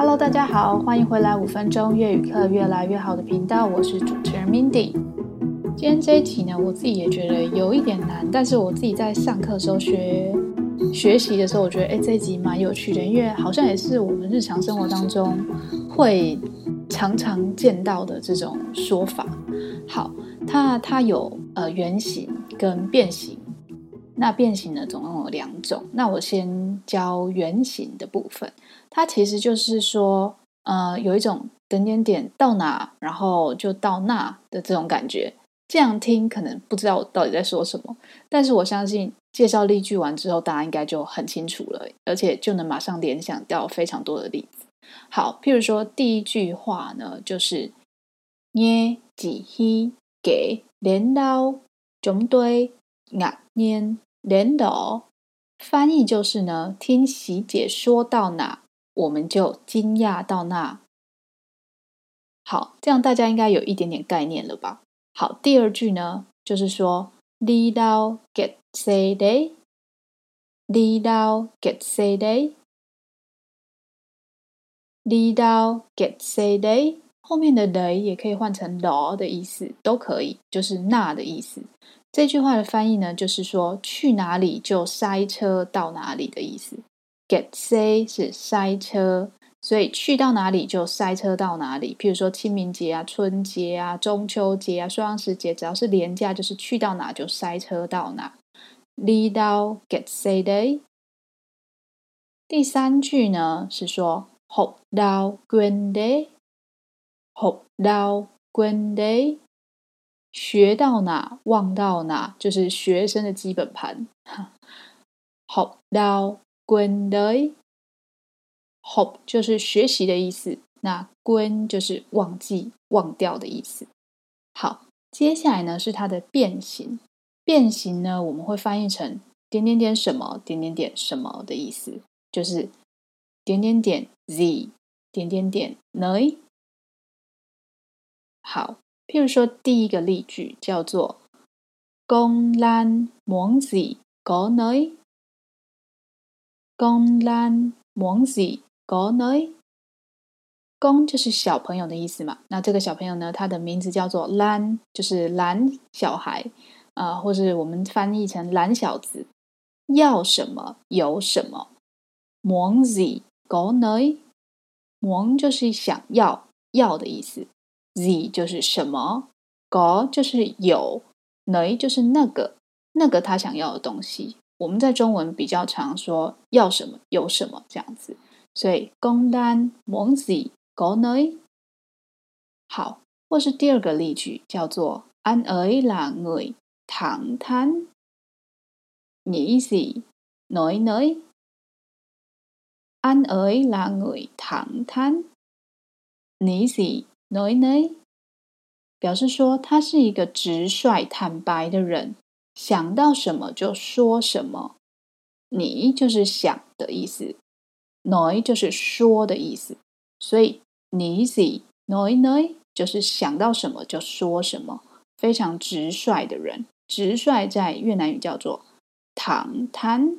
Hello，大家好，欢迎回来五分钟粤语课越来越好的频道，我是主持人 Mindy。今天这一题呢，我自己也觉得有一点难，但是我自己在上课时候学学习的时候，我觉得哎，这一集蛮有趣的，因为好像也是我们日常生活当中会常常见到的这种说法。好，它它有呃原型跟变形。那变形呢，总共有两种。那我先教圆形的部分，它其实就是说，呃，有一种点点点到哪，然后就到那的这种感觉。这样听可能不知道我到底在说什么，但是我相信介绍例句完之后，大家应该就很清楚了，而且就能马上联想到非常多的例子。好，譬如说第一句话呢，就是捏几希给镰刀总堆压粘。连的翻译就是呢，听喜姐说到哪，我们就惊讶到那。好，这样大家应该有一点点概念了吧？好，第二句呢，就是说，你到 get say day，你到 get say day，你到 get say day，后面的 day 也可以换成 law 的意思，都可以，就是那的意思。这句话的翻译呢，就是说去哪里就塞车到哪里的意思。Get say 是塞车，所以去到哪里就塞车到哪里。譬如说清明节啊、春节啊、中秋节啊、双十节，只要是连假，就是去到哪就塞车到哪。你到 get say day。第三句呢是说学到滚 day，学到滚 day。学到哪忘到哪，就是学生的基本盘。学到滚的，学就是学习的意思，那滚就是忘记、忘掉的意思。好，接下来呢是它的变形。变形呢，我们会翻译成点点点什么点点点什么的意思，就是点点点 z 点点点 n。好。譬如说，第一个例句叫做“公兰蒙子国内”，“公兰蒙子国内”，“公”就是小朋友的意思嘛。那这个小朋友呢，他的名字叫做兰，就是兰小孩啊、或是我们翻译成兰小子。要什么有什么，蒙子国内，蒙就是想要要的意思。Z 就是什么，Go 就是有，Nấy 就是那个那个他想要的东西。我们在中文比较常说要什么有什么这样子，所以公单蒙 Z Go Nấy 好，或是第二个例句叫做 Anh ấy là người thẳng thắn，你 Z nói nấy，Anh ấy là người thẳng thắn，你 Z。Nói nấy 表示说他是一个直率坦白的人，想到什么就说什么。你就是想的意思，noi 就是说的意思，所以你 gì nói nấy 就是想到什么就说什么，非常直率的人。直率在越南语叫做坦坦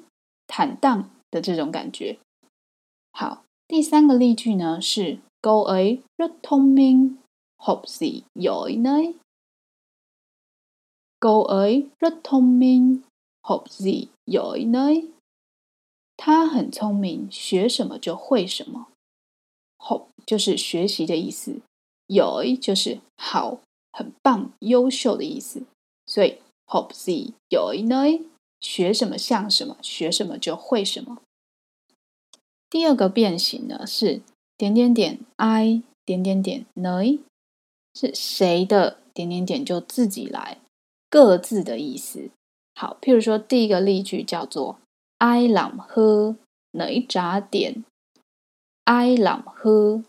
坦荡的这种感觉。好，第三个例句呢是。Cậu ấy rất thông minh, học gì giỏi nấy. Cậu ấy rất thông minh, học gì giỏi nấy. 他很聪明，学什么就会什么。học 就是学习的意思，giỏi 就是好、很棒、优秀的意思。所以 học gì giỏi nấy，学什么像什么，学什么就会什么。第二个变形呢是。点点点，i 点点点 n 是谁的点点点就自己来，各自的意思。好，譬如说第一个例句叫做 “i làm hư nấy trả tiền，ai làm hư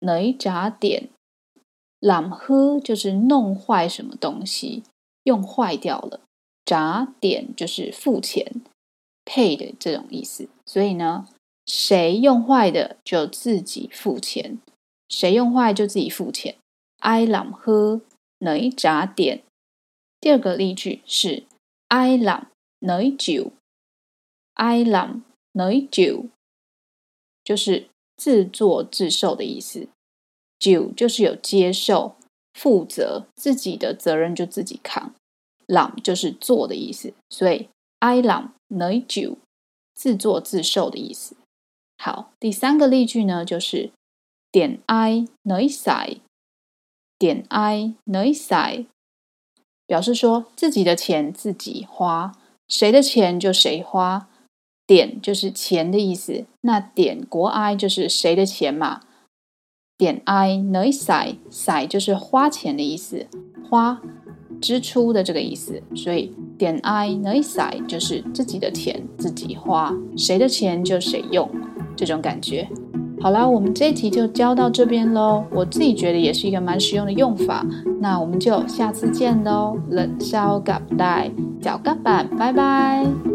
nấy trả tiền，làm hư 就是弄坏什么东西，用坏掉了扎点就是付钱，pay 的这种意思。所以呢。谁用坏的就自己付钱，谁用坏就自己付钱。Ai làm hư nấy trả tiền。第二个例句是 Ai làm nấy chịu，Ai làm nấy chịu，就是自作自受的意思。chịu 就是有接受、负责自己的责任就自己扛。冷就是做的意思，所以 ai làm nơi chịu 自作自受的意思。好，第三个例句呢，就是点 i nới xài，点 i nới xài，表示说自己的钱自己花，谁的钱就谁花。点就是钱的意思，那点国 i 就是谁的钱嘛？点 i nới xài，xài 就是花钱的意思，花。支出的这个意思，所以点 i nới xài 就是自己的钱自己花，谁的钱就谁用，这种感觉。好啦，我们这一题就教到这边喽。我自己觉得也是一个蛮实用的用法。那我们就下次见喽，冷烧咖带，脚咖板，拜拜。